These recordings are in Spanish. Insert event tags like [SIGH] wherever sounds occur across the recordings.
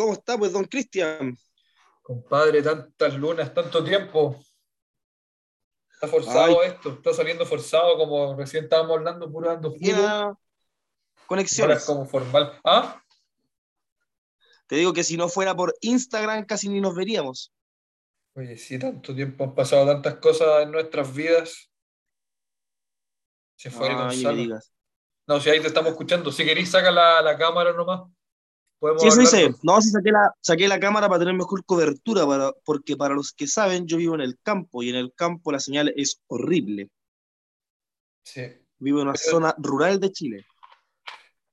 ¿Cómo está, pues, don Cristian? Compadre, tantas lunas, tanto tiempo. Está forzado esto, está saliendo forzado, como recién estábamos hablando, puro dando fútbol. Conexiones. como formal. ¿Ah? Te digo que si no fuera por Instagram, casi ni nos veríamos. Oye, sí, tanto tiempo han pasado tantas cosas en nuestras vidas. Se fue Gonzalo. No, si ahí te estamos escuchando. Si queréis, saca la, la cámara nomás. Sí, eso hice. No, sí saqué la, saqué la cámara para tener mejor cobertura, para, porque para los que saben, yo vivo en el campo y en el campo la señal es horrible. Sí. Vivo en una zona rural de Chile.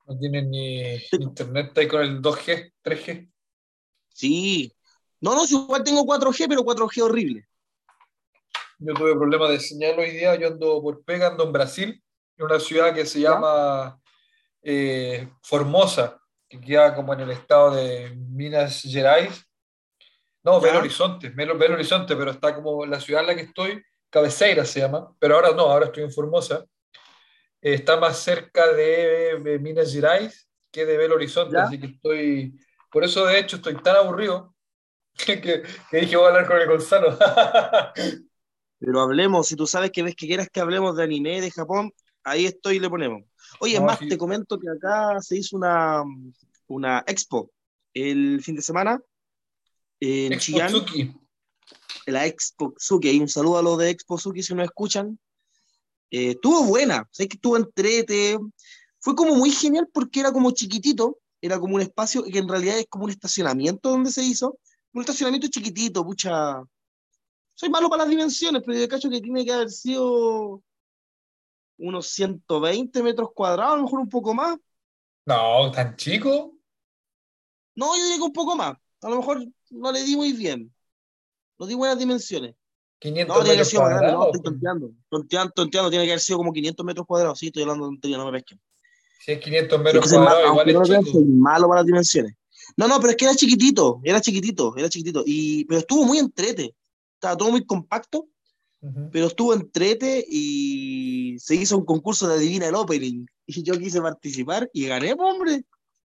No tienen ni internet ahí con el 2G, 3G. Sí. No, no, igual tengo 4G, pero 4G horrible. Yo tuve problemas de señal hoy día. Yo ando por pega, ando en Brasil, en una ciudad que se llama eh, Formosa que queda como en el estado de Minas Gerais. No, Belo Horizonte, Belo, Horizonte, pero está como la ciudad en la que estoy, Cabeceira se llama, pero ahora no, ahora estoy en Formosa. está más cerca de, Minas Gerais que de Belo Horizonte, así que estoy, por eso de hecho estoy tan aburrido [LAUGHS] que, que, dije voy a hablar con el Gonzalo. [LAUGHS] pero hablemos, si tú sabes que ves que quieras que hablemos de anime de Japón, ahí estoy y le ponemos. Oye, más, te comento que acá se hizo una, una expo el fin de semana en expo Chillán. La Expo Suki, y un saludo a los de Expo Suki si nos escuchan. Eh, estuvo buena, sé que estuvo entrete. Fue como muy genial porque era como chiquitito, era como un espacio que en realidad es como un estacionamiento donde se hizo. Un estacionamiento chiquitito, pucha. Soy malo para las dimensiones, pero yo cacho que tiene que haber sido unos 120 metros cuadrados, a lo mejor un poco más. No, tan chico. No, yo digo un poco más. A lo mejor no le di muy bien. No di buenas dimensiones. 500 no, tiene que ser más grande, no, estoy tonteando. Tonteando, tonteando, tiene que haber sido como 500 metros cuadrados. Sí, estoy hablando de tontería, no me pesquen. Si es 500 metros cuadrados, igual es chico. Soy malo para las dimensiones. No, no, pero es que era chiquitito, era chiquitito, era chiquitito. Y, pero estuvo muy entrete. Estaba todo muy compacto pero estuvo entrete y se hizo un concurso de adivina el opening. Y yo quise participar y gané, hombre. [LAUGHS]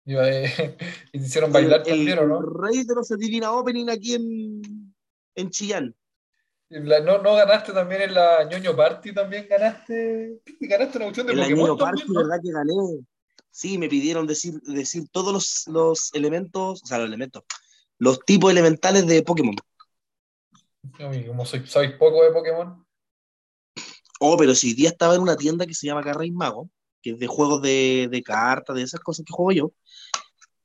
Y, te hicieron bailar el, también, ¿o no? Rey de los adivina opening aquí en, en Chillán. no, ¿No ganaste también en la ñoño party? ¿También ganaste? [LAUGHS] ¿Ganaste una opción de en la ñoño party, ¿verdad que gané? Sí, me pidieron decir, decir todos los, los elementos, o sea, los elementos, los tipos elementales de Pokémon como soy, sabéis poco de Pokémon. Oh, pero si día estaba en una tienda que se llama Carrey Mago, que es de juegos de, de cartas, de esas cosas que juego yo,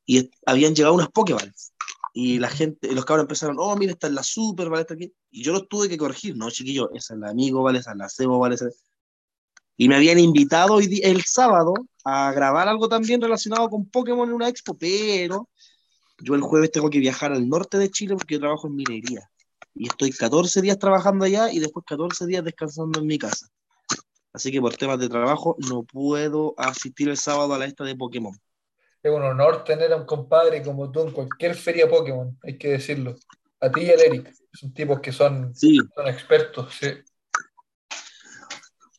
y habían llegado unas Pokémon. Y la gente, los cabros empezaron, oh, mira, esta es la Super, ¿vale? Esta aquí. Y yo los tuve que corregir, no, chiquillo, esa es la Amigo, ¿vale? Esa es la Cebo, ¿vale? Y me habían invitado hoy, el sábado a grabar algo también relacionado con Pokémon en una expo, pero yo el jueves tengo que viajar al norte de Chile porque yo trabajo en minería y estoy 14 días trabajando allá y después 14 días descansando en mi casa. Así que por temas de trabajo no puedo asistir el sábado a la esta de Pokémon. Es un honor tener a un compadre como tú en cualquier feria Pokémon, hay que decirlo. A ti y al Eric, son tipos que son, son expertos. Sí.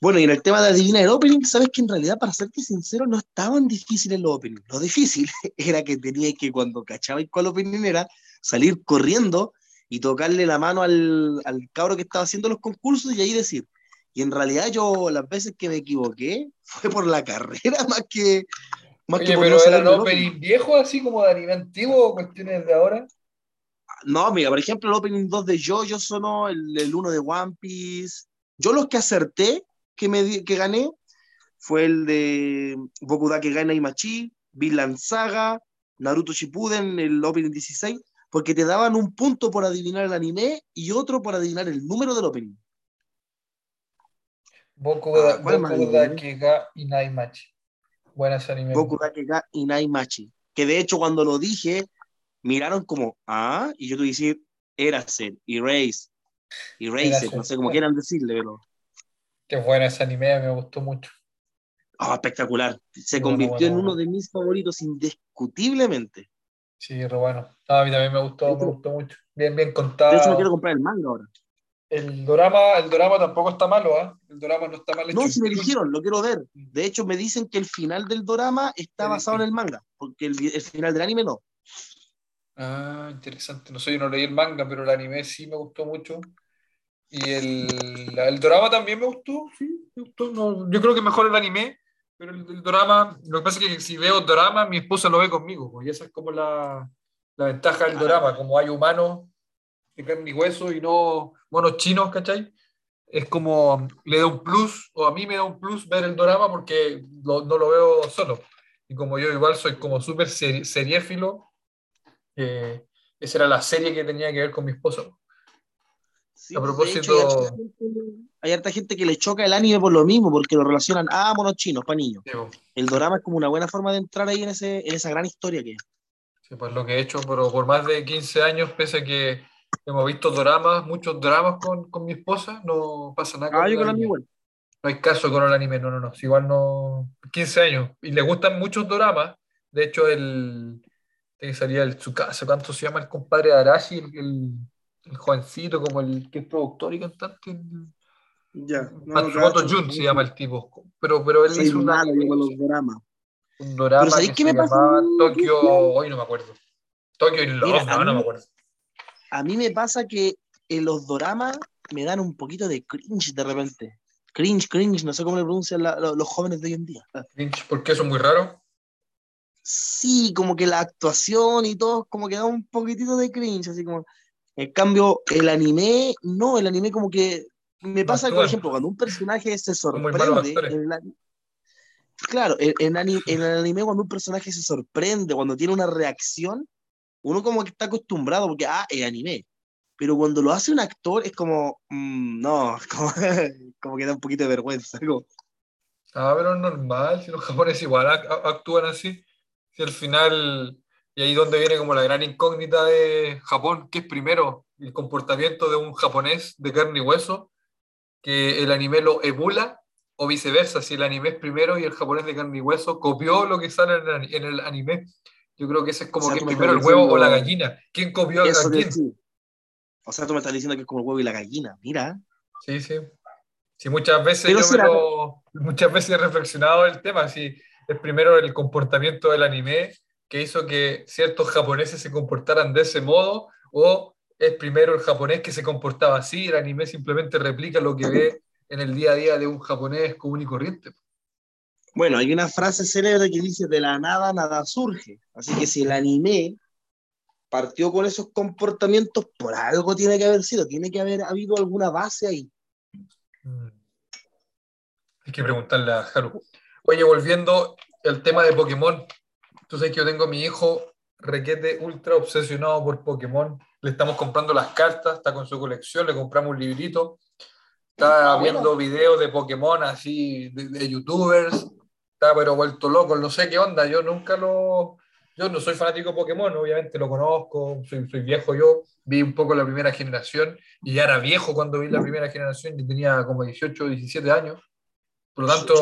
Bueno, y en el tema de adivinar el opening, sabes que en realidad, para serte sincero, no estaban difíciles los openings. Lo difícil [LAUGHS] era que tenía que, cuando cachabais cuál opening era, salir corriendo y tocarle la mano al, al cabro que estaba haciendo los concursos y ahí decir, y en realidad yo las veces que me equivoqué fue por la carrera [LAUGHS] más que... Más Oye, pero era el opening viejo así como de anime antiguo o cuestiones de ahora? No, mira, por ejemplo, el opening 2 de Jojo sonó, el, el 1 de One Piece. Yo los que acerté, que, me, que gané, fue el de Bokudake Gaina y Machi, Vinland Saga, Naruto Shippuden, el opening 16 porque te daban un punto por adivinar el anime y otro por adivinar el número del opening. Boku ah, da Kega Inaimachi. Buenas anime. Boku da Kega Inaimachi. Que de hecho cuando lo dije, miraron como, ah, y yo tuve que decir, Eraser, Erase, Erase, no sé cómo quieran decirle, pero... Qué buena ese anime, me gustó mucho. Ah, espectacular. Se convirtió en uno de mis favoritos indiscutiblemente. Sí, pero bueno. a mí también me gustó, me gustó mucho. Bien, bien contado. De hecho, no quiero comprar el manga ahora. El drama, el drama tampoco está malo, ¿ah? El drama no está mal hecho. No, si me dijeron, lo quiero ver. De hecho, me dicen que el final del drama está basado en el manga, porque el, el final del anime no. Ah, interesante. No sé, yo no leí el manga, pero el anime sí me gustó mucho. Y el, el drama también me gustó, sí, me gustó. No, yo creo que mejor el anime, pero el, drama, lo que pasa es que si veo drama, mi esposa lo ve conmigo, pues, y esa es como la, la ventaja del drama, como hay humanos de carne y hueso y no monos chinos, ¿cachai? Es como, le da un plus, o a mí me da un plus ver el drama porque no lo veo solo. Y como yo igual soy como súper seriéfilo, eh, esa era la serie que tenía que ver con mi esposo a propósito. Hay, harta gente, que le choca el anime por lo mismo, porque lo relacionan a ah, monos chinos, para niños. el drama es como una buena forma de entrar ahí en, ese, en esa gran historia que Sí, pues lo que he hecho, pero por más de 15 años, pese a que hemos visto dramas, muchos dramas con, con mi esposa, no pasa nada. Ah, yo con anime. No hay caso con el anime, no, no, no. igual no. 15 años. Y le gustan muchos dramas. De hecho, el. que salía el Tsukasa, ¿cuánto se llama el compadre de Arashi? el el jovencito, como el que es productor y cantante. Ya. Matsumoto Jun se llama el tipo. Pero, pero él hizo una, los dramas. un drama que qué me pasa? Tokio, hoy no me acuerdo. Tokio y Love, no, no me acuerdo. A mí me pasa que en los dramas me dan un poquito de cringe de repente. Cringe, cringe, no sé cómo le pronuncian los jóvenes de hoy en día. Cringe, ¿por qué eso es muy raro? Sí, como que la actuación y todo, como que da un poquitito de cringe, así como, en cambio, el anime, no, el anime como que me pasa, por ejemplo, cuando un personaje se sorprende, claro, en, en, el anime cuando un personaje se sorprende, cuando tiene una reacción, uno como que está acostumbrado porque, ah, es anime. Pero cuando lo hace un actor es como, mm, no, [LAUGHS] como, como, que da un poquito de vergüenza. Ah, pero es normal, si los japoneses igual actúan así. Si al final y ahí donde viene como la gran incógnita de Japón, que es primero el comportamiento de un japonés de carne y hueso, que el anime lo emula, o viceversa, si el anime es primero y el japonés de carne y hueso copió lo que sale en el anime. Yo creo que ese es como que es primero el huevo o la gallina. ¿Quién copió a quién? O sea, tú me estás diciendo que es como el huevo y la gallina, mira. Sí, sí. Sí, muchas veces yo lo, muchas veces he reflexionado el tema, si es primero el comportamiento del anime que hizo que ciertos japoneses se comportaran de ese modo, o es primero el japonés que se comportaba así, el anime simplemente replica lo que ve en el día a día de un japonés común y corriente. Bueno, hay una frase célebre que dice, de la nada nada surge. Así que si el anime partió con esos comportamientos, por algo tiene que haber sido, tiene que haber habido alguna base ahí. Mm. Hay que preguntarle a Haru. Oye, volviendo al tema de Pokémon, Tú sabes que yo tengo a mi hijo requete ultra obsesionado por Pokémon. Le estamos comprando las cartas, está con su colección, le compramos un librito. Está ah, viendo videos de Pokémon así, de, youtubers. Está pero vuelto loco, no sé qué onda. Yo nunca lo. Yo no soy fanático de Pokémon, obviamente lo conozco, soy, soy viejo yo. Vi un poco la primera generación y ya era viejo cuando vi la primera generación. Yo tenía como 18, 17 años. Por lo tanto,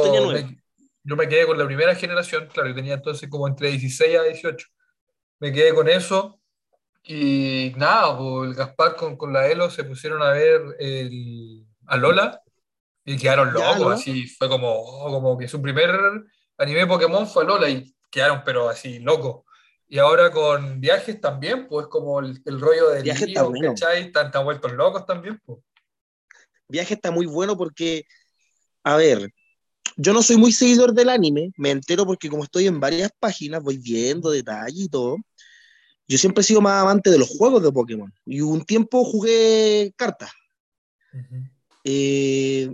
yo me quedé con la primera generación, claro, yo tenía entonces como entre 16 a 18. Me quedé con eso y nada, pues el Gaspar con, con la Elo se pusieron a ver el, a Lola y quedaron locos, así fue como, oh, como que su primer anime Pokémon fue Lola y quedaron pero así locos. Y ahora con viajes también, pues como el, rollo de viajes está bueno. Están, están vueltos locos también, pues. Viaje está muy bueno porque, a ver, yo no soy muy seguidor del anime, me entero porque como estoy en varias páginas, voy viendo detalles y todo. Yo siempre he sido más amante de los juegos de Pokémon y un tiempo jugué cartas. Eh,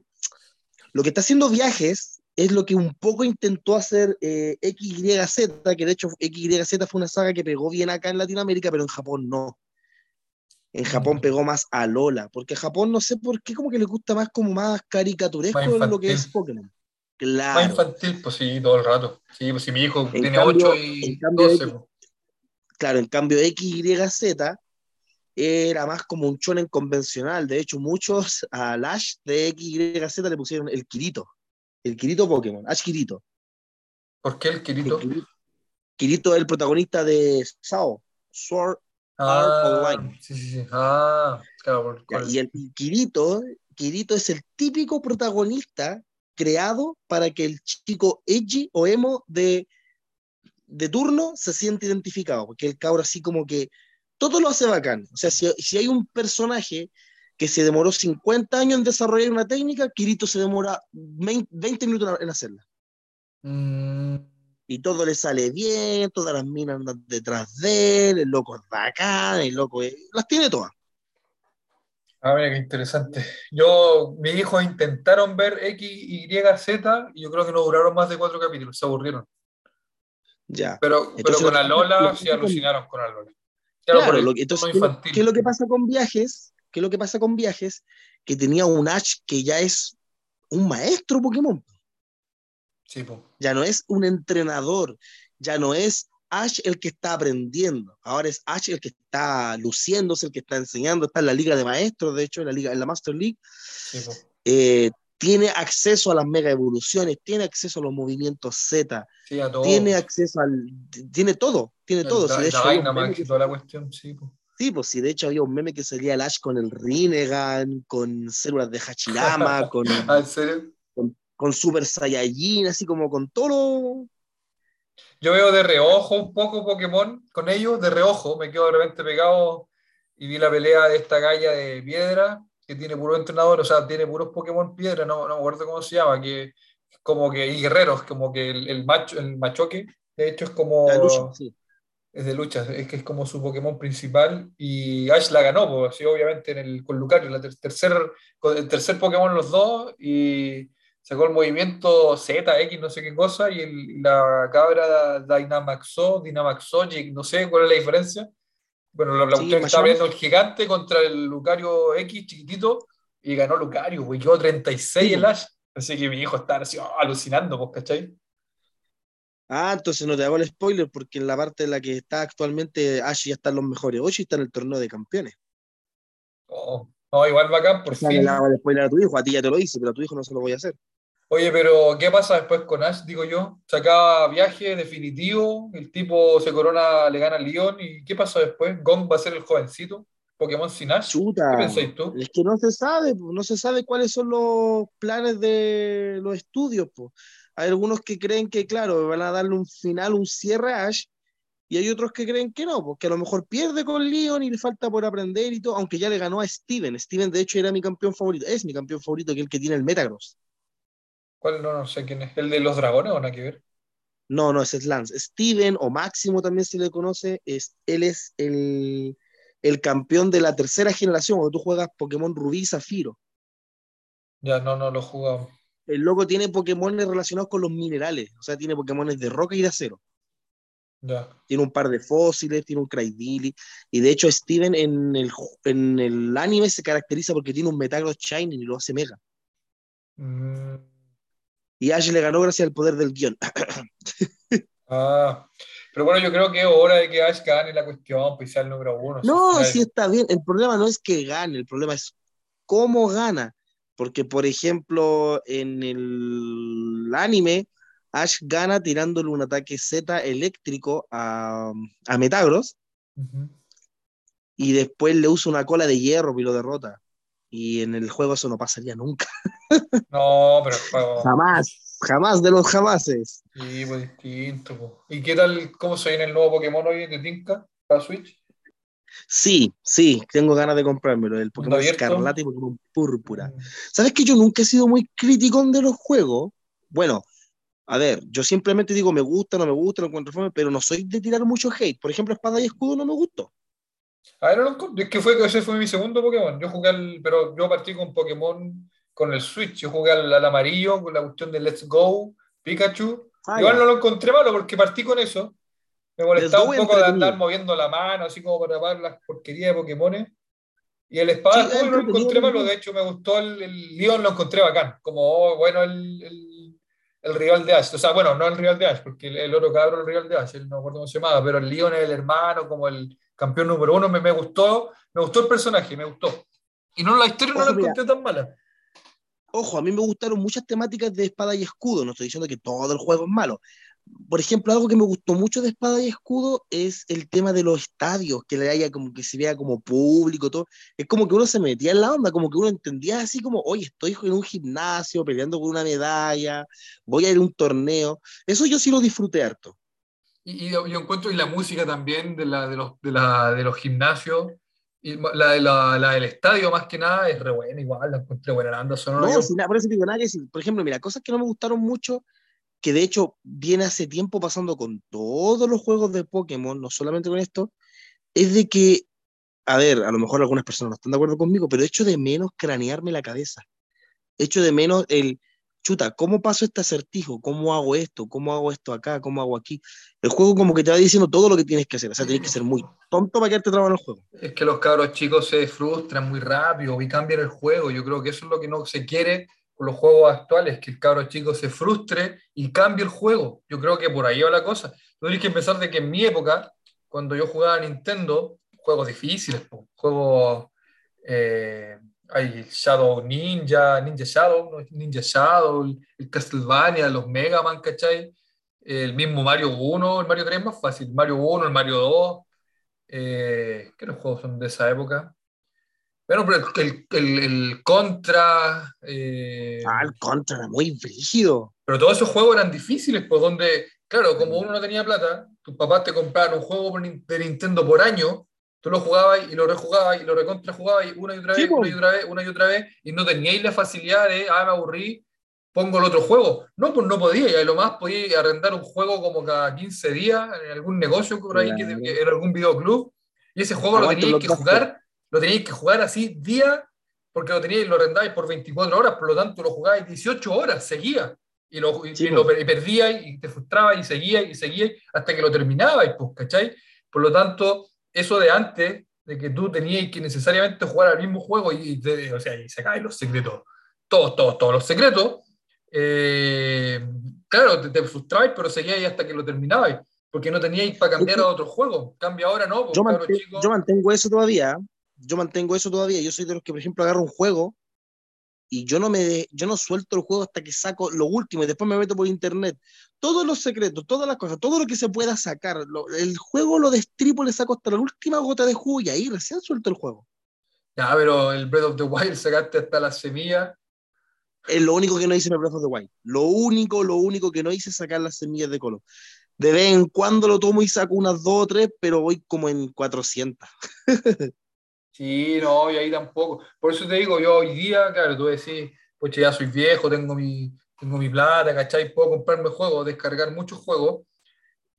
lo que está haciendo viajes es lo que un poco intentó hacer eh, XYZ, que de hecho XYZ fue una saga que pegó bien acá en Latinoamérica, pero en Japón no. En Japón pegó más a Lola, porque Japón no sé por qué como que le gusta más como más caricaturesco de lo que es Pokémon. Claro. Más infantil, pues sí, todo el rato. Sí, pues si mi hijo tiene 8 y 12. Pues. Claro, en cambio XYZ era más como un chonen convencional. De hecho, muchos a Lash de XYZ le pusieron el Kirito. El Kirito Pokémon, Ash Kirito. ¿Por qué el Kirito? Kirito, es el protagonista de Sao, Sword ah, Online. Sí, sí, sí. Ah, claro. y el Kirito, Kirito es el típico protagonista creado para que el chico edgy o emo de, de turno se siente identificado, porque el cabro así como que todo lo hace bacán. O sea, si, si, hay un personaje que se demoró 50 años en desarrollar una técnica, Kirito se demora 20 minutos en hacerla. Mm. Y todo le sale bien, todas las minas andan detrás de él, el loco es bacán, el loco las tiene todas. Ah, mira qué interesante. Yo, mis hijos intentaron ver X, Y, Z y yo creo que no duraron más de cuatro capítulos, se aburrieron. Ya. Pero, pero con Alola sí alucinaron con Alola. Claro, lo que, entonces, ¿qué, es lo que pasa con viajes? ¿Qué es lo que pasa con viajes? Que tenía un Ash que ya es un maestro Pokémon. Sí, Ya no es un entrenador, ya no es Ash el que está aprendiendo, ahora es Ash el que está luciéndose, el que está enseñando, está en la liga de maestros, de hecho, en la liga, en la Master League. Eh, tiene acceso a las mega evoluciones, tiene acceso a los movimientos Z, tiene acceso al. Tiene todo, tiene todo. sí, de hecho, toda la cuestión, sí. Sí, pues sí, de hecho había un meme que salía el Ash con el Rinnegan, con células de Hachirama, [LAUGHS] con, ¿Ah, ¿En serio? con, Super Saiyajin, así como con todo Yo veo de reojo un poco Pokémon con ellos, de reojo, me quedo de repente pegado y vi la pelea de esta galla de piedra que tiene puro entrenador, o sea, tiene puros Pokémon piedra, no, no me acuerdo cómo se llama, que como que, y guerreros, como que el, macho, el machoque, de hecho es como... sí es de lucha, es que es como su Pokémon principal y Ash la ganó, pues, así obviamente en el, con Lucario, la tercer, el tercer Pokémon los dos y sacó el movimiento Z, X, no sé qué cosa, y la cabra Dynamaxo, Dynamaxogic, no sé cuál es la diferencia. Bueno, la, la estaba viendo el gigante contra el Lucario X chiquitito y ganó Lucario, güey, quedó 36 el Ash. Así que mi hijo está así, oh, alucinando, pues, ¿cachai? Ah, entonces no te hago el spoiler porque en la parte en la que está actualmente Ash ya están los mejores Ocho está en el torneo de campeones. Oh, no, igual bacán, por fin. le hago el spoiler a tu hijo, a ti ya te lo hice, pero a tu hijo no se lo voy a hacer. Oye, pero ¿qué pasa después con Ash? Digo yo, sacaba viaje definitivo, el tipo se corona, le gana al León, ¿y qué pasa después? ¿Gong va a ser el jovencito? ¿Pokémon sin Ash? Chuta, ¿Qué pensáis tú? Es que no se sabe, no se sabe cuáles son los planes de los estudios. Pues. Hay algunos que creen que, claro, van a darle un final, un cierre a Ash, y hay otros que creen que no, porque a lo mejor pierde con Leon y le falta por aprender y todo, aunque ya le ganó a Steven. Steven, de hecho, era mi campeón favorito, es mi campeón favorito, que el que tiene el Metagross. ¿Cuál? No, no sé quién es. ¿El de los dragones o nada que ver? No, no, ese es Lance. Steven, o Máximo también se le conoce, es, él es el, el campeón de la tercera generación, cuando tú juegas Pokémon Rubí y Zafiro. Ya, no, no lo he jugado el loco tiene Pokémon relacionados con los minerales, o sea, tiene Pokémon de roca y de acero. Tiene un par de fósiles, tiene un Craydilly, y de hecho Steven en el, en el anime se caracteriza porque tiene un Metagross Shining y lo hace mega. Mm. Y Ash le ganó gracias al poder del guion. [COUGHS] ah, pero bueno, yo creo que es hora de que Ash gane la cuestión, pues el número uno. No, sí está bien. El problema no es que gane, el problema es cómo gana. Porque, por ejemplo, en el anime, Ash gana tirándole un ataque Z eléctrico a, a Metagross. Y después le usa una cola de hierro y lo derrota. Y en el juego eso no pasaría nunca. [LAUGHS] No, pero Jamás, jamás de los jamases. Sí, pues distinto. ¿Y qué tal, cómo se viene el nuevo Pokémon hoy de Tinka para Switch? Sí, sí, tengo ganas de comprármelo, el Pokémon Escarlata y Pokémon Púrpura. Mm. ¿Sabes que yo nunca he sido muy crítico de los juegos? Bueno, a ver, yo simplemente digo me gusta, no me gusta, no encuentro forma, pero no soy de tirar mucho hate. Por ejemplo, Espada y Escudo no me gustó. A ver, es que fue, ese fue mi segundo Pokémon. Yo jugué al, pero yo partí con Pokémon con el Switch. Yo jugué al, amarillo con la cuestión de Let's Go, Pikachu. Ah, Igual no lo encontré malo porque partí con eso. Me molestaba un poco de andar moviendo la mano, así como para tapar las porquerías de Pokémon. Y el espada no lo encontré malo, de hecho me gustó el, el Leon, lo encontré bacán. Como, oh, bueno, el, el, el, rival de Ash. O sea, bueno, no el rival de Ash, porque el, el oro cabro el rival de Ash, no me acuerdo cómo se llamaba, pero el Leon es el hermano, como el campeón número uno, me, me gustó, me gustó el personaje, me gustó. Y no, la historia no la encontré tan mala. Ojo, a mí me gustaron muchas temáticas de espada y escudo, no estoy diciendo que todo el juego es malo, por ejemplo, algo que me gustó mucho de Espada y Escudo es el tema de los estadios, que le haya como que se vea como público, todo. Es como que uno se metía en la onda, como que uno entendía así como, oye, estoy en un gimnasio peleando por una medalla, voy a ir a un torneo. Eso yo sí lo disfruté harto. Y, yo encuentro y la música también de, la, de, los, de, la, de los gimnasios, y la, la, la, del estadio más que nada es re buena, igual, la encontré buena, la banda sonora. No, sin nada, por eso digo nada que. Por ejemplo, mira, cosas que no me gustaron mucho, que de hecho viene hace tiempo pasando con todos los juegos de Pokémon, no solamente con esto, es de que, a ver, a lo mejor algunas personas no están de acuerdo conmigo, pero echo de menos cranearme la cabeza. Echo de menos el, chuta, ¿cómo paso este acertijo? ¿Cómo hago esto? ¿Cómo hago esto acá? ¿Cómo hago aquí? El juego como que te va diciendo todo lo que tienes que hacer, o sea, tienes que ser muy tonto para quedarte trabado en el juego. Es que los cabros chicos se frustran muy rápido y cambian el juego, yo creo que eso es lo que no se quiere con los juegos actuales, que el cabro chico se frustre y cambie el juego. Yo creo que por ahí va la cosa. Tú tienes que pensar de que en mi época, cuando yo jugaba a Nintendo, juegos difíciles, juegos... Eh, hay Shadow Ninja, Ninja Shadow, Ninja Shadow, el Castlevania, los Mega Man, ¿cachai? El mismo Mario 1, el Mario 3 es más fácil, Mario 1, el Mario 2. Eh, ¿Qué los juegos son de esa época? Bueno, pero el, el, el Contra. Eh, ah, el Contra era muy brígido. Pero todos esos juegos eran difíciles, pues donde, claro, como uno no tenía plata, tus papás te compraban un juego de Nintendo por año Tú lo jugabas y lo rejugabas y lo recontra jugabas una y otra vez, una y otra vez, una y otra vez, y no teníais la facilidad de, ah, me aburrí, pongo el otro juego. No, pues no podía, y lo más podía arrendar un juego como cada 15 días en algún negocio por ahí, en algún videoclub, y ese juego lo teníais que jugar, lo teníais que jugar así día, porque lo teníais, lo arrendabais por 24 horas, por lo tanto lo jugabais 18 horas, seguía. Y lo, y, lo perdíais y te frustrabas y seguía y seguía hasta que lo terminabais, pues, ¿cachai? Por lo tanto, eso de antes, de que tú tenías que necesariamente jugar al mismo juego y, o sea, y se caen los secretos, todos, todos, todos los secretos, eh, claro, te, te frustrabas, pero seguías hasta que lo terminabas, porque no teníais para cambiar a otro juego. Cambia ahora, ¿no? Pues, yo, yo mantengo eso todavía, yo mantengo eso todavía, yo soy de los que, por ejemplo, agarro un juego y yo no me yo no suelto el juego hasta que saco lo último y después me meto por internet. Todos los secretos, todas las cosas, todo lo que se pueda sacar, el juego lo destripo, le saco hasta la última gota de jugo y ahí recién suelto el juego. Ya, pero el Breath of the Wild sacaste hasta la semilla. Es lo único que no hice en el Breath of the Wild. Lo único, lo único que no hice es sacar las semillas de color. De vez en cuando lo tomo y saco unas dos o tres, pero voy como en 400. [LAUGHS] Sí, no, y ahí tampoco. Por eso te digo, yo hoy día, claro, tú decís, pues ya soy viejo, tengo mi, tengo mi plata, ¿cachai? Puedo comprarme juegos, descargar muchos juegos.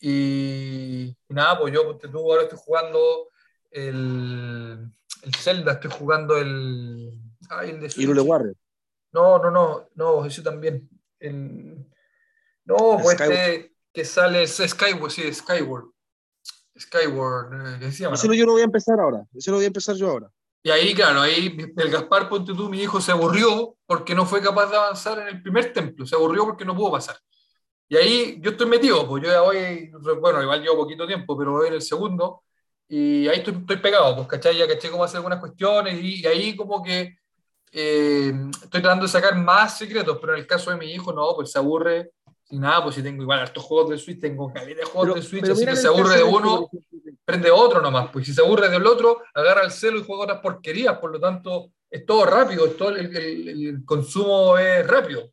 Y, nada, pues yo, tú ahora estoy jugando el, el Zelda, estoy jugando el. Ay, el de Switch. Warrior. No, no, no, no, ese también. El, no, pues este que sale es Skyward, sí, Skyward. Skyward, eh, Eso yo lo voy a empezar ahora, eso lo voy a empezar yo ahora. Y ahí, claro, ahí el Gaspar, ponte tú, mi hijo, se aburrió porque no fue capaz de avanzar en el primer templo, se aburrió porque no pudo pasar. Y ahí yo estoy metido, pues yo ya voy, bueno, igual llevo poquito tiempo, pero voy en el segundo, y ahí estoy, estoy pegado, pues, ¿cachai? Ya caché cómo hacer algunas cuestiones, y, ahí como que eh, estoy tratando de sacar más secretos, pero en el caso de mi hijo, no, pues se aburre y nada, pues si tengo igual hartos juegos de Switch, tengo calidad de juegos de Switch, así que se aburre de uno, prende otro nomás. Pues si se aburre del otro, agarra el celo y juega otras porquerías. Por lo tanto, es todo rápido, es todo el, el, consumo es rápido.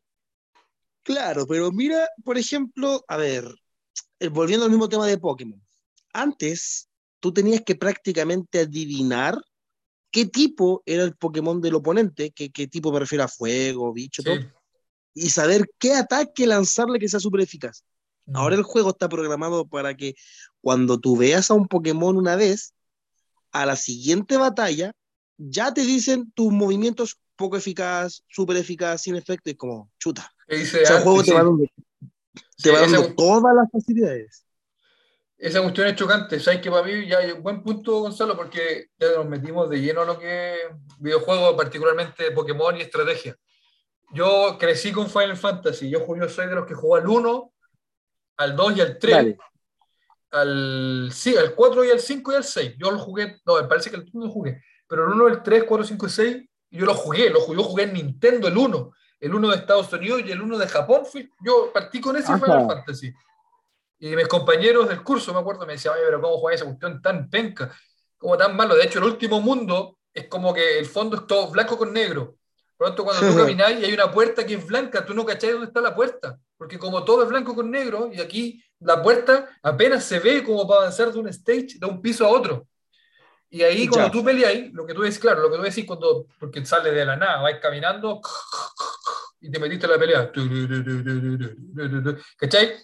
Claro, pero mira, por ejemplo, a ver, eh, volviendo al mismo tema de Pokémon. Antes, tú tenías que prácticamente adivinar qué tipo era el Pokémon del oponente, qué, qué tipo me refiero a fuego, bicho, todo y saber qué ataque lanzarle que sea súper eficaz. Ahora el juego está programado para que cuando tú veas a un Pokémon una vez, a la siguiente batalla, ya te dicen tus movimientos poco eficaz, súper eficaz, sin efecto, y como chuta. Ese juego te va dando, te va dando todas las facilidades. Esa cuestión es chocante. Sabes que para mí ya hay un buen punto, Gonzalo, porque ya nos metimos de lleno a lo que es videojuegos, particularmente Pokémon y estrategia yo crecí con Final Fantasy. Yo, yo soy de los que jugó al 1, al 2 y al 3. Al, sí, al 4 y al 5 y al 6. Yo lo jugué, no, me parece que el 1 no jugué, pero el 1, el 3, 4, 5 y 6, yo lo jugué, lo jugué, yo jugué en Nintendo el 1, el 1 de Estados Unidos y el 1 de Japón. Fui, yo partí con ese Final Fantasy. Y mis compañeros del curso, me acuerdo, me decían, oye, pero ¿cómo juega esa cuestión tan penca? Como tan malo. De hecho, el último mundo es como que el fondo es todo blanco con negro Pronto cuando tú [LAUGHS] caminas y hay una puerta que es blanca, tú no cachás dónde está la puerta, porque como todo es blanco con negro, y aquí la puerta apenas se ve como para avanzar de un stage, de un piso a otro. Y ahí cuando tú peleas, lo que tú ves, claro, lo que tú decís cuando, porque sale de la nada, vas caminando [LAUGHS] y te metiste en la pelea. [LAUGHS] ¿Cachai?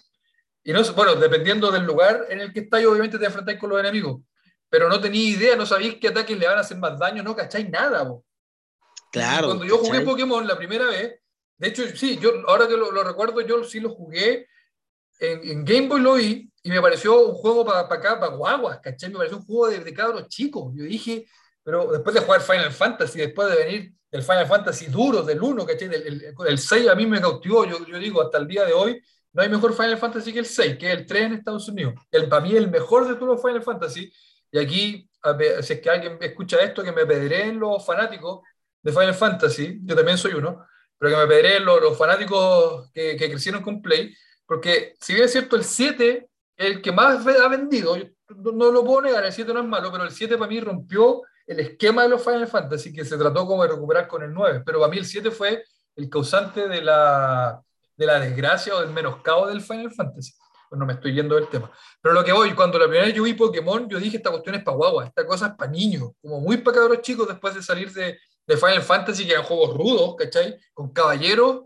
Y no, bueno, dependiendo del lugar en el que estáis, obviamente te enfrentáis con los enemigos. Pero no tenéis idea, no sabéis qué ataques le van a hacer más daño, no cacháis nada. Claro. cuando yo jugué Pokémon la primera vez, de hecho, sí, yo ahora que lo, lo recuerdo, yo sí lo jugué en, Game Boy lo vi y me pareció un juego para acá, para guaguas, ¿cachai? Me pareció un juego de, de cabros chicos. Yo dije, pero después de jugar Final Fantasy, después de venir del Final Fantasy duro, del 1, ¿cachai? El, el, 6 a mí me cautivó, yo, yo, digo, hasta el día de hoy, no hay mejor Final Fantasy que el 6, que es el 3 en Estados Unidos. El, para mí el mejor de todos los Final Fantasy. Y aquí, si es que alguien escucha esto, que me pedreen los fanáticos de Final Fantasy, yo también soy uno, pero que me pedreen los, los fanáticos que, que crecieron con Play, porque si bien es cierto, el 7 el que más ha vendido, no, lo puedo negar, el 7 no es malo, pero el 7 para mí rompió el esquema de los Final Fantasy, que se trató como de recuperar con el 9. Pero para mí el 7 fue el causante de la, de la desgracia o del menoscabo del Final Fantasy. Pues no me estoy yendo del tema. Pero lo que voy, cuando la primera vez yo vi Pokémon, yo dije, esta cuestión es para guagua, esta cosa es para niños, como muy para cabros chicos después de salir de, de Final Fantasy, que eran juegos rudos, ¿cachai? Con caballeros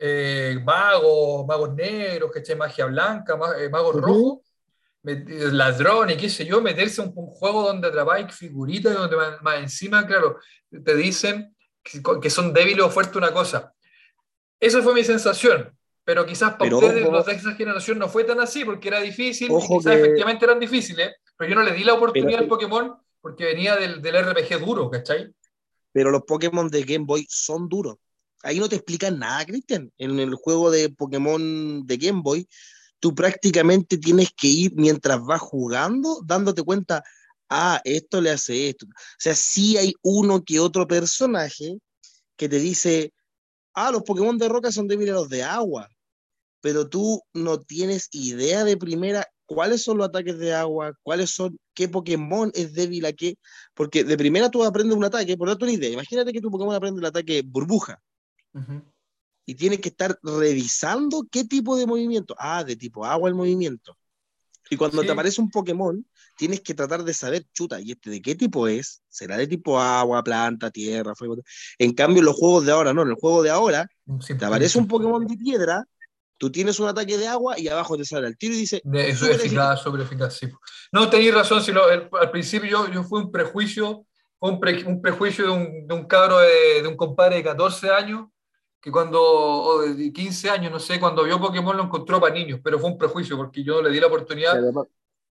eh, magos, magos negros, ¿cachai? Magia blanca, eh, magos rojos, ladrones, qué sé yo, meterse en un, juego donde atrapáis figuritas, donde más, encima, claro, te dicen que, son débiles o fuertes una cosa. Esa fue mi sensación, pero quizás para ustedes, los de esa generación, no fue tan así, porque era difícil, y quizás efectivamente eran difíciles, pero yo no le di la oportunidad al Pokémon porque venía del, del RPG duro, ¿cachai? Pero los Pokémon de Game Boy son duros ahí no te explican nada, Cristian. En el juego de Pokémon de Game Boy, tú prácticamente tienes que ir mientras vas jugando, dándote cuenta, ah, esto le hace esto. O sea, sí hay uno que otro personaje que te dice, ah, los Pokémon de roca son débiles a los de agua, pero tú no tienes idea de primera cuáles son los ataques de agua, cuáles son, qué Pokémon es débil a qué, porque de primera tú aprendes un ataque, por darte una idea, imagínate que tu Pokémon aprende el ataque burbuja, y tiene que estar revisando qué tipo de movimiento. Ah, de tipo agua el movimiento. Y cuando te aparece un Pokémon, tienes que tratar de saber, chuta, ¿y este de qué tipo es? ¿Será de tipo agua, planta, tierra, fuego? En cambio, en los juegos de ahora, no, en el juego de ahora, te aparece un Pokémon de piedra, tú tienes un ataque de agua y abajo te sale el tiro y dice... Eso es eficaz, sobre eficaz, sí. No, tenéis razón, si al principio yo, yo fui un prejuicio, un, un prejuicio de un, de un cabro, de, de un compadre de 14 años, que cuando, o de 15 años, no sé, cuando vio Pokémon lo encontró para niños, pero fue un prejuicio porque yo le di la oportunidad.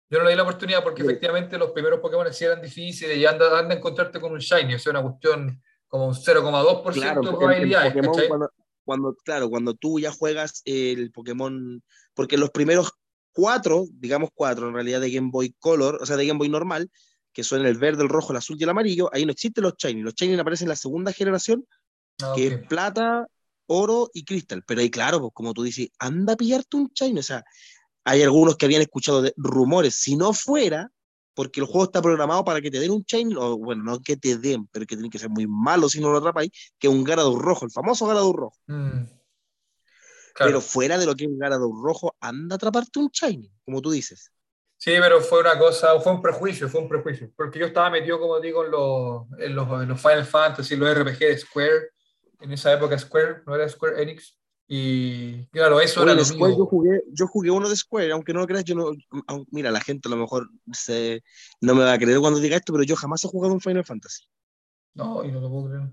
Yo no le di la oportunidad porque efectivamente los primeros Pokémon sí eran difíciles y anda, anda a encontrarte con un Shiny, o sea, una cuestión como un 0,2% de probabilidad. Cuando, cuando, claro, cuando tú ya juegas el Pokémon, porque los primeros cuatro, digamos cuatro en realidad de Game Boy Color, o sea, de Game Boy normal, que son el verde, el rojo, el azul y el amarillo, ahí no existen los Shiny. Los Shiny aparecen en la segunda generación, ah, que es plata, oro y cristal. Pero ahí, claro, pues, como tú dices, anda a pillarte un Shiny. O sea, hay algunos que habían escuchado de rumores. Si no fuera, porque el juego está programado para que te den un Shiny, o bueno, no que te den, pero que tiene que ser muy malo si no lo atrapáis, que un Garados rojo, el famoso Garados rojo. Mm. Pero fuera de lo que es un Garados rojo, anda a atraparte un Shiny, como tú dices. Sí, pero fue una cosa, fue un prejuicio, fue un prejuicio. Porque yo estaba metido, como digo, en los, en los, en los Final Fantasy, los RPG de Square, en esa época Square, no era Square Enix. Y claro, eso era lo Square, Yo jugué, yo jugué uno de Square, aunque no lo creas, yo no. Mira, la gente a lo mejor se, no me va a creer cuando diga esto, pero yo jamás he jugado un Final Fantasy. No, y no lo puedo creer.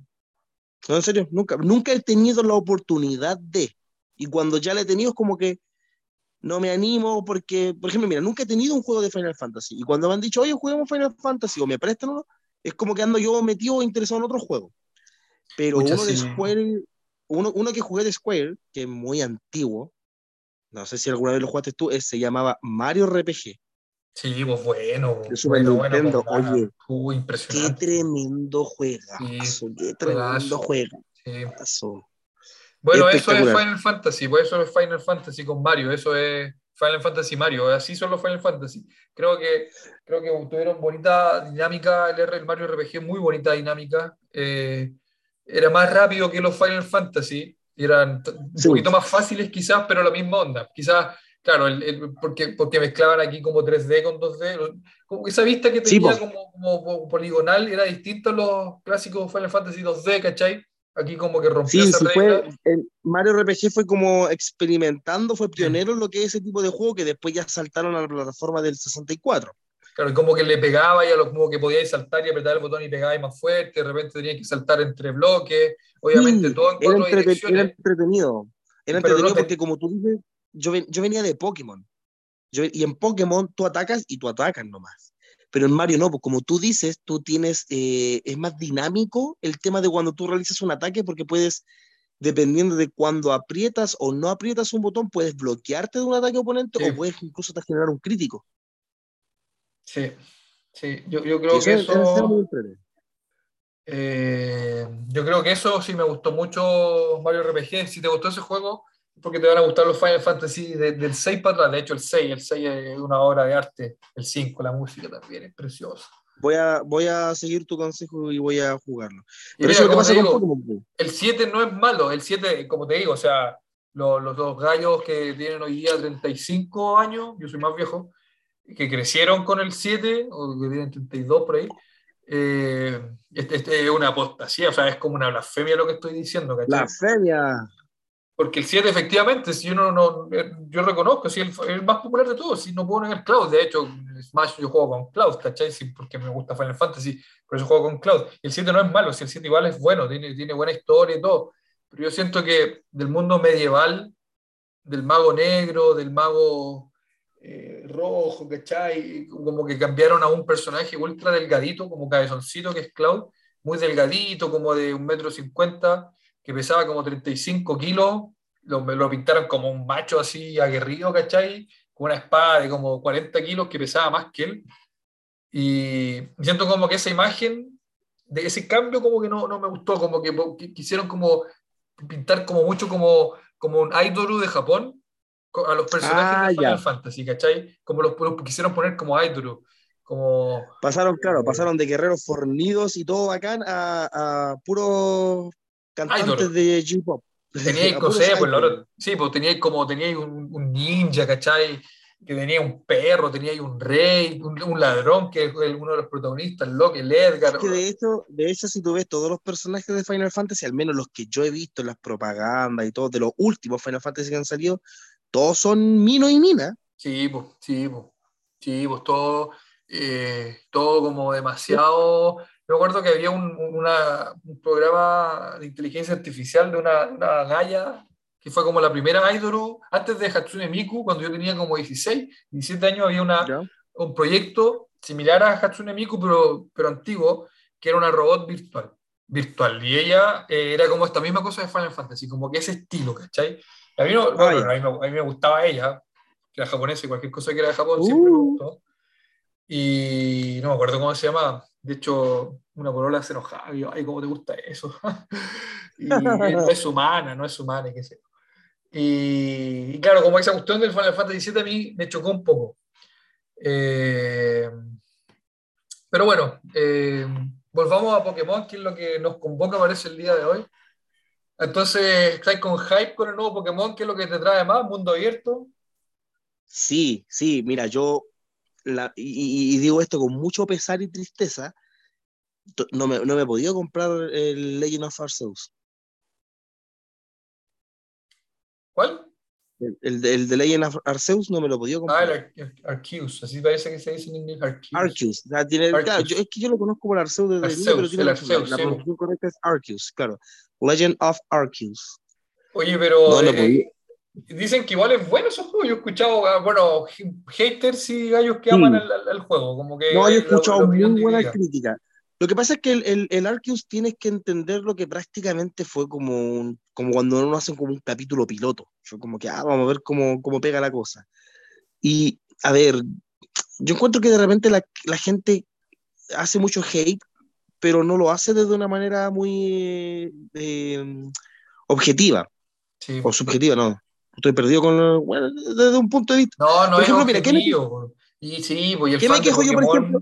No, en serio, nunca, nunca he tenido la oportunidad de. Y cuando ya la he tenido, es como que no me animo porque, por ejemplo, mira, nunca he tenido un juego de Final Fantasy. Y cuando me han dicho, oye, juguemos Final Fantasy o me prestan uno, es como que ando yo metido interesado en otro juego. Pero uno de Square, uno, uno, que jugué de Square, que es muy antiguo, no sé si alguna vez lo jugaste tú, se llamaba Mario RPG. Sí, pues bueno. De Super bueno, Nintendo, oye. Uh, impresionante. Qué tremendo juegazo, qué tremendo juegazo. Bueno, eso es Final Fantasy, pues eso es Final Fantasy con Mario, eso es Final Fantasy Mario, así son los Final Fantasy. Creo que, creo que tuvieron bonita dinámica el, el Mario RPG, muy bonita dinámica. Eh, era más rápido que los Final Fantasy, eran un poquito más fáciles quizás, pero la misma onda. Quizás, claro, el, porque, porque mezclaban aquí como 3D con 2D, como esa vista que tenía como, como, poligonal era distinto a los clásicos Final Fantasy 2D, ¿cachai? Aquí como que rompió esa Fue, Mario RPG fue como experimentando, fue pionero en lo que es ese tipo de juego que después ya saltaron a la plataforma del 64. Claro, como que le pegaba y a lo como que podíais saltar y apretar el botón y pegáis más fuerte, de repente tenía que saltar entre bloques, obviamente todo en cuatro era, era entretenido, era entretenido porque como tú dices, yo, yo venía de Pokémon, y en Pokémon tú atacas y tú atacas nomás. Pero en Mario no, pues como tú dices, tú tienes, eh, es más dinámico el tema de cuando tú realizas un ataque porque puedes, dependiendo de cuando aprietas o no aprietas un botón, puedes bloquearte de un ataque oponente o puedes incluso te generar un crítico. Sí, sí, yo, yo creo que eso... Eh, yo creo que eso sí me gustó mucho Mario RPG. Si te gustó ese juego, porque te van a gustar los Final Fantasy del 6 para atrás. De hecho, el 6, el 6 es una obra de arte. El 5, la música también es preciosa. Voy a, voy a seguir tu consejo y voy a jugarlo. Pero eso pasa El 7 no es malo. El 7, como te digo, o sea, los, los dos gallos que tienen hoy día 35 años, yo soy más viejo, que crecieron con el 7, o que tienen 32 por ahí, eh, este, este, es una apostasía, o sea, es como una blasfemia lo que estoy diciendo. ¿cachai? Blasfemia. Porque el 7 efectivamente, si uno no, eh, yo reconozco, si es el, más popular de todos, si no puedo negar Cloud, de hecho, Smash yo juego con Cloud, ¿cachai? Sí, porque me gusta Final Fantasy, por eso juego con Cloud. El 7 no es malo, si el 7 igual es bueno, tiene, tiene buena historia y todo, pero yo siento que del mundo medieval, del mago negro, del mago eh, rojo, ¿cachai? Como que cambiaron a un personaje ultra delgadito, como cabezoncito, que es Cloud, muy delgadito, como de un metro cincuenta, que pesaba como 35 kilos, lo, lo pintaron como un macho así aguerrido, ¿cachai? Con una espada de como 40 kilos que pesaba más que él. Y siento como que esa imagen, de ese cambio como que no, no me gustó, como que, quisieron como pintar como mucho como, como un idol de Japón, a los personajes de ah, Final Fantasy, ¿cachai? Como los, quisieron poner como idol. Como, pasaron, claro, pasaron de guerreros fornidos y todo bacán a, a puros cantantes de J-pop. Tenía, [LAUGHS] no sé, pues, sí, pues tenía como tenía un, un, ninja, ¿cachai? Que tenía un perro, tenía un rey, un, ladrón, que es uno de los protagonistas, Loki, el Edgar. que de hecho, de hecho, si tú ves todos los personajes de Final Fantasy, al menos los que yo he visto en las propagandas y todo, de los últimos Final Fantasy que han salido, todos son Mino y Mina. Sí, pues, sí, pues, sí, pues todo, eh, todo como demasiado. Yo me acuerdo que había un, un, programa de inteligencia artificial de una, una galla que fue como la primera idol antes de Hatsune Miku, cuando yo tenía como 16, 17 años, había una, un proyecto similar a Hatsune Miku, pero, pero antiguo, que era una robot virtual. virtual. Y ella eh, era como esta misma cosa de Final Fantasy, como que ese estilo, ¿cachai? A mí, no, a, mí me, gustaba ella, que era japonesa y cualquier cosa que era de Japón siempre me uh. gustó. Y no me acuerdo cómo se llamaba. De hecho, una polola se enojaba. Y yo, ay, ¿cómo te gusta eso? [LAUGHS] y no es humana, no es humana, y qué sé. Y, y, claro, como esa cuestión del Final Fantasy VII a mí me chocó un poco. Eh, pero bueno, eh, volvamos a Pokémon, que es lo que nos convoca, parece, el día de hoy. Entonces, ¿estás con hype con el nuevo Pokémon? ¿Qué es lo que te trae más? ¿Mundo abierto? Sí, sí, mira, yo, y, digo esto con mucho pesar y tristeza, no me, no me he podido comprar el Legend of Arceus. ¿Cuál? El, el, el, de Legend of Arceus no me lo podido comprar. Ah, el Arceus, así parece que se dice en inglés Arceus. Arceus, tiene, Claro, yo, es que yo lo conozco como Arceus desde Arceus, niño, pero tiene la, Arceus, la, la pronunciación correcta es Arceus, claro. Legend of Arceus. Oye, pero eh, dicen que igual es bueno ese juego. Yo he escuchado, ah, bueno, haters y gallos que aman el, juego. Como que no, he escuchado muy buenas críticas. Lo que pasa es que el, el, el, Arceus tienes que entender lo que prácticamente fue como, como cuando uno hace como un capítulo piloto. Fue como que, ah, vamos a ver cómo, cómo pega la cosa. Y, a ver, yo encuentro que de repente la, la gente hace mucho hate pero no lo hace desde una manera muy eh, objetiva o subjetiva, no. Estoy perdido con bueno, desde un punto de vista. No, no por ejemplo, mira, ¿qué me, y sí, voy ¿qué me quejo yo, por ejemplo?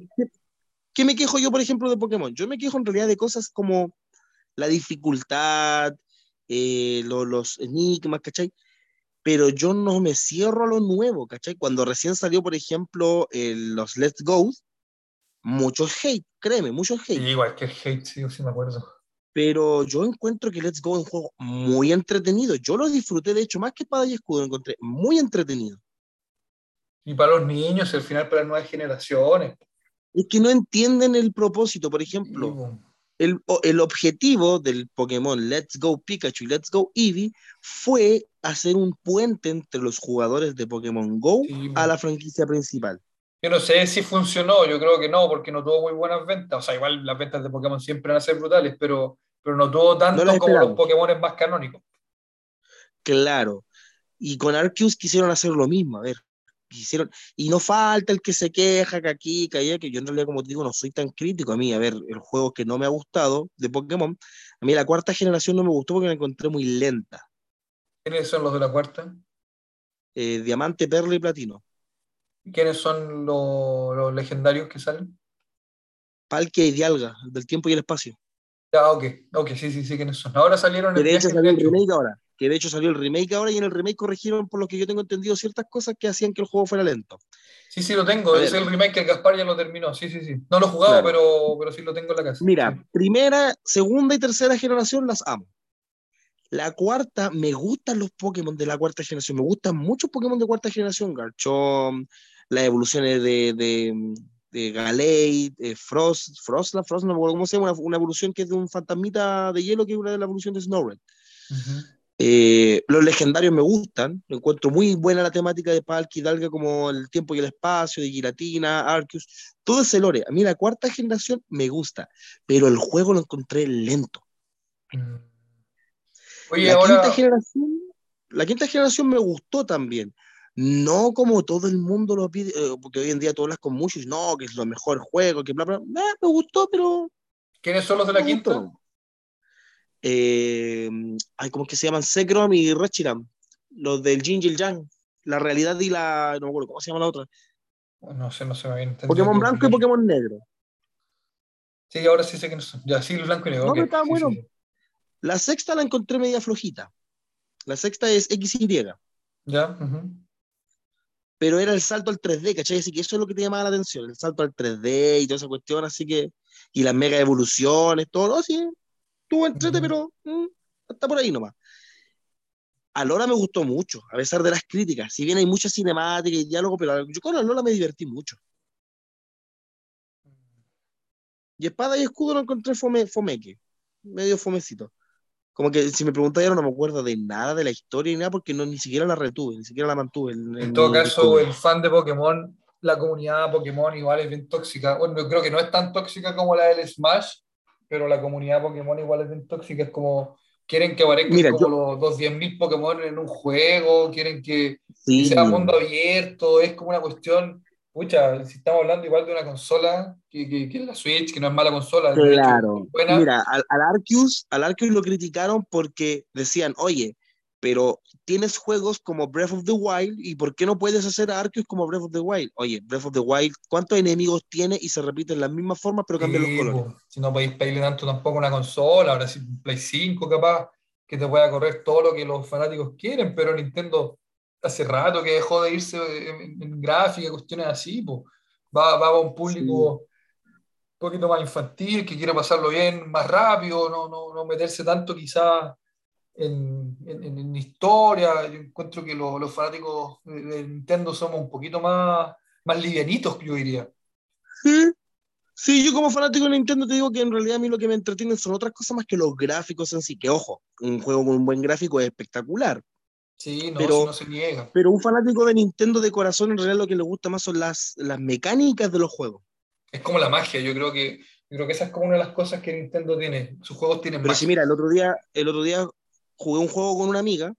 ¿Qué, me quejo yo, por ejemplo, de Pokémon? Yo me quejo en realidad de cosas como la dificultad, eh, los enigmas, ¿cachai? Pero yo no me cierro a lo nuevo, ¿cachai? Cuando recién salió, por ejemplo, los Let's Go, muchos hate, créeme, muchos hate. igual que hate, sí, sí me acuerdo. Pero yo encuentro que Let's Go es un juego muy entretenido. Yo lo disfruté, de hecho, más que Espada y Escudo, lo encontré muy entretenido. Y para los niños, al final para las nuevas generaciones. Es que no entienden el propósito. Por ejemplo, el, el, objetivo del Pokémon Let's Go Pikachu y Let's Go Eevee fue hacer un puente entre los jugadores de Pokémon Go a la franquicia principal. Yo no sé si funcionó, yo creo que no, porque no tuvo muy buenas ventas. O sea, igual las ventas de Pokémon siempre van a ser brutales, pero, pero no tuvo tanto como los Pokémon más canónicos. Claro. Y con Arceus quisieron hacer lo mismo. A ver, quisieron, y no falta el que se queja, que aquí, que allá, que yo en realidad, como te digo, no soy tan crítico a mí, a ver, el juego que no me ha gustado de Pokémon, a mí la cuarta generación no me gustó porque la encontré muy lenta. ¿Quiénes son los de la cuarta? Eh, Diamante, Perla y Platino. ¿Quiénes son los, legendarios que salen? Palkia y Dialga, del tiempo y el espacio. Ah, ok, ok, sí, sí, sí, quiénes son. Ahora salieron el de hecho salió el remake ahora que de hecho salió el remake ahora y en el remake corrigieron, por lo que yo tengo entendido, ciertas cosas que hacían que el juego fuera lento. Sí, sí, lo tengo. es el remake que el Gaspar ya lo terminó. Sí, sí, sí. No lo he jugado, pero, pero sí lo tengo en la casa. Mira, primera, segunda y tercera generación las amo. La cuarta, me gustan los Pokémon de la cuarta generación. Me gustan muchos Pokémon de cuarta generación. Garchomp, las evoluciones de, de, de Galei, Frost, Frost, la Frost, no me acuerdo cómo se llama, una, evolución que es de un fantasmita de hielo, que es una de las evoluciones de Snowred. Eh, los legendarios me gustan, lo encuentro muy buena la temática de Palki Dalga como el tiempo y el espacio, de Giratina, Arceus, todo ese lore. A mí la cuarta generación me gusta, pero el juego lo encontré lento. Mm. la, quinta generación, la quinta generación me gustó también. No como todo el mundo lo pide, eh, porque hoy en día todas las con muchos, no, que es lo mejor juego, que bla, bla. me gustó, pero. ¿Quiénes son los de la quinta? Eh, ay, ¿cómo es que se llaman? Sekrom y Reshiram, los del Jin y Yang, la realidad y la, no me acuerdo, ¿cómo se llama la otra? No sé, no sé bien. Pokémon blanco y Pokémon negro. Sí, ahora sí sé que no son. Ya, sí, blanco y negro. No, pero estaba bueno. La sexta la encontré media flojita. La sexta es XY. Ya. Pero era el salto al 3D, ¿cachai? Así que eso es lo que te llamaba la atención, el salto al 3D y toda esa cuestión, así que. Y las mega evoluciones, todo, ¿no? sí, Estuvo entrete, pero mm, está por ahí nomás. A Lola me gustó mucho, a pesar de las críticas. Si bien hay mucha cinemática y diálogo, pero yo con Lola me divertí mucho. Y espada y escudo lo encontré fome, fomeque, medio fomecito. Como que si me preguntáis, no me acuerdo de nada de la historia ni nada, porque no, ni siquiera la retuve, ni siquiera la mantuve. En, todo caso, el fan de Pokémon, la comunidad de Pokémon igual es bien tóxica. Bueno, yo creo que no es tan tóxica como la del Smash, pero la comunidad Pokémon igual es bien tóxica, es como quieren que aparezcan como los 210.000 Pokémon en un juego, quieren que, sea mundo abierto, es como una cuestión, pucha, si estamos hablando igual de una consola que, que, que es la Switch, que no es mala consola. Claro, mira, al, al, Arceus, al Arceus lo criticaron porque decían, oye, pero tienes juegos como Breath of the Wild y ¿por qué no puedes hacer Arceus como Breath of the Wild? Oye, Breath of the Wild, ¿cuántos enemigos tiene y se repiten las mismas formas pero cambian los colores? si no podéis pedirle tanto tampoco una consola, ahora sí Play 5 capaz que te pueda correr todo lo que los fanáticos quieren, pero Nintendo hace rato que dejó de irse en, gráfica, cuestiones así, pues. va, va a un público un poquito más infantil, que quiere pasarlo bien más rápido, no, no, no meterse tanto quizás en, en, historia. Yo encuentro que los, fanáticos de Nintendo somos un poquito más, más livianitos, yo diría. Sí. Sí, yo como fanático de Nintendo te digo que en realidad a mí lo que me entretiene son otras cosas más que los gráficos en sí, que ojo, un juego con un buen gráfico es espectacular. Sí, no, pero, no se niega. Pero un fanático de Nintendo de corazón en realidad lo que le gusta más son las, las mecánicas de los juegos. Es como la magia, yo creo que creo que esa es como una de las cosas que Nintendo tiene. Sus juegos tienen Pero si mira, el otro día, el otro día jugué un juego con una amiga,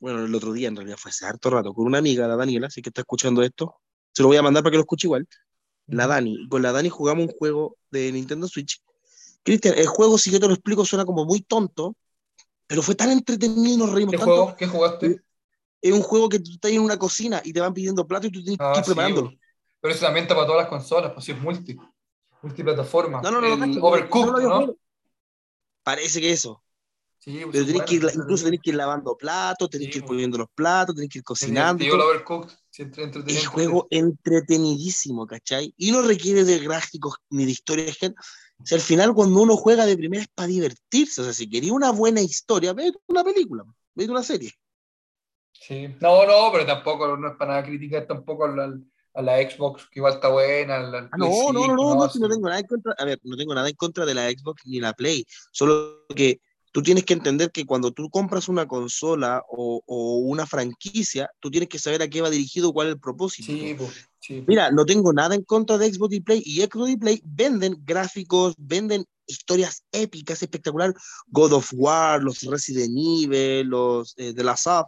bueno, el otro día en realidad fue hace harto rato, con una amiga, la Daniela, así que está escuchando esto, se lo voy a mandar para que lo escuche igual. La Dani, con la Dani jugamos un juego de Nintendo Switch. Cristian, el juego, si yo te lo explico, suena como muy tonto, pero fue tan entretenido y nos reímos ¿Qué tanto. Juego? ¿Qué jugaste? Es un juego que tú estás en una cocina y te van pidiendo plato y tú tienes que ir ah, preparándolo. pero eso también está para todas las consolas, pues si es multi, multiplataforma. No, no, no, el Overcooked, ¿no? Parece que eso. Sí, pero tenés que ir, incluso tenés que ir lavando platos, tenés que ir poniendo los platos, tenés que ir cocinando. El juego entretenidísimo, ¿cachai? Y no requiere de gráficos ni de historias. O sea, al final cuando uno juega de primera es para divertirse. O sea, si quería una buena historia, ve una película, ve una serie. Sí, no, no, pero tampoco no es para nada criticar tampoco a la, a la Xbox, que igual está buena. Ah, no, no, no, no, no, no, tengo nada en contra. A ver, no tengo nada en contra de la Xbox ni la Play. Solo que tú tienes que entender que cuando tú compras una consola o, o, una franquicia, tú tienes que saber a qué va dirigido, cuál es el propósito. Sí, sí, Mira, no tengo nada en contra de Xbox y Play, y Xbox y Play venden gráficos, venden historias épicas, espectaculares. God of War, los Resident Evil, los de eh, la SAP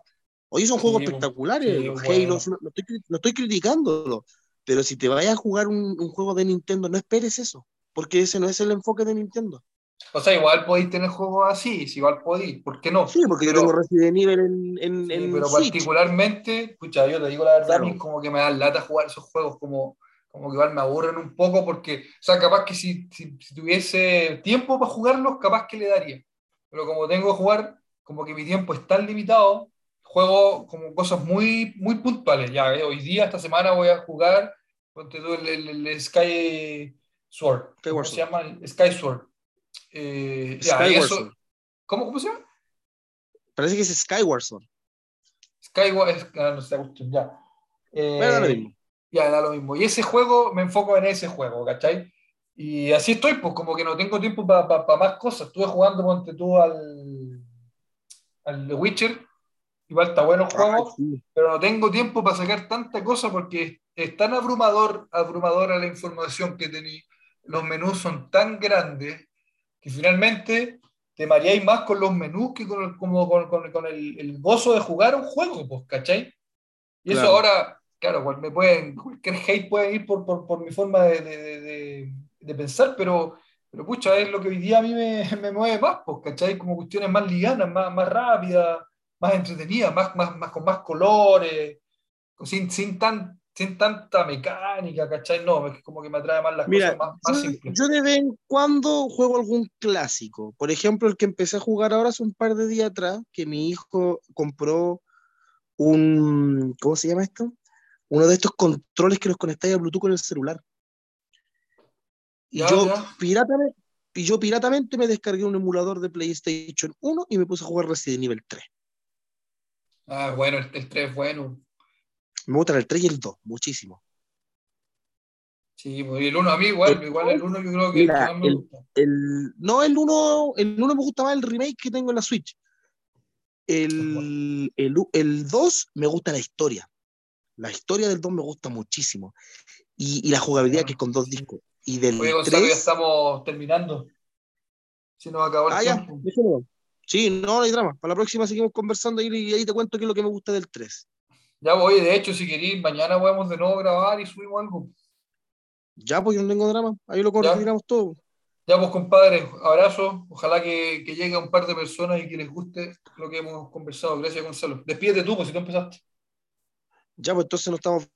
Oye, son juegos espectaculares. Halo, no, estoy, no estoy criticándolo, pero si te vayas a jugar un, un, juego de Nintendo, no esperes eso, porque ese no es el enfoque de Nintendo. O sea, igual podéis tener juegos así, si igual podéis, ¿por qué no? Sí, porque yo tengo Resident Evil en, en, sí, Pero particularmente, escucha, yo te digo la verdad, a mí como que me da lata jugar esos juegos como, como que igual me aburren un poco porque, o sea, capaz que si, si, si tuviese tiempo para jugarlos, capaz que le daría. Pero como tengo que jugar, como que mi tiempo es tan limitado, juego como cosas muy, muy puntuales. Ya, eh, hoy día, esta semana voy a jugar el, el, Sky Sword. ¿Cómo se llama? Sky Sword. Eh, Sword. ¿Cómo, ¿Cómo se llama? Parece que es Skyward Sword. Skyward, ah, no sé, ya. Eh, da lo mismo. Ya, da lo mismo. Y ese juego, me enfoco en ese juego, ¿cachai? Y así estoy, pues como que no tengo tiempo para más cosas. Estuve jugando, ponte tú, al, al The Witcher, Igual está bueno el juego, pero no tengo tiempo para sacar tanta cosa porque es tan abrumador, abrumadora la información que tenéis. Los menús son tan grandes que finalmente te mareáis más con los menús que con el, como con, el, gozo de jugar un juego, pues, ¿cachai? Y eso ahora, claro, pues, me pueden, cualquier hate puede ir por, por, por mi forma de, de, de, pensar, pero, pero pucha, es lo que hoy día a mí me, [LAUGHS] me mueve más, pues, ¿cachai? Como cuestiones más liganas, más, más rápidas más entretenida, más, más, más, con más colores, sin, sin, tan, sin tanta mecánica, ¿cachai? No, es como que me atrae más las cosas más, más simples. Yo de vez en cuando juego algún clásico. Por ejemplo, el que empecé a jugar ahora hace un par de días atrás, que mi hijo compró un, ¿cómo se llama esto? Uno de estos controles que los conectáis a Bluetooth con el celular. Y yo, Piratamente, y yo piratamente me descargué un emulador de PlayStation 1 y me puse a jugar Resident Evil 3. Ah, bueno, el, 3 es bueno. Me gustan el 3 y el 2, muchísimo. Sí, pues, el 1 a mí igual, igual el 1 yo creo que mira, me gusta. El, no, el 1, el 1 me gusta más el remake que tengo en la Switch. El, el, el 2 me gusta la historia. La historia del 2 me gusta muchísimo. Y, y la jugabilidad que es con dos discos. Y del Oye, Gonzalo, 3, ya estamos terminando. Si nos acabó el ah, tiempo. Ya, Sí, no, no hay drama. Para la próxima seguimos conversando y, ahí te cuento qué es lo que me gusta del 3. Ya voy, de hecho, si queréis, mañana podemos de nuevo grabar y subimos algo. Ya, pues yo no tengo drama. Ahí lo coordinamos todo. Ya, pues compadre, abrazo. Ojalá que, que, llegue a un par de personas y que les guste lo que hemos conversado. Gracias, Gonzalo. Despídete tú, pues si tú empezaste. Ya, pues entonces nos estamos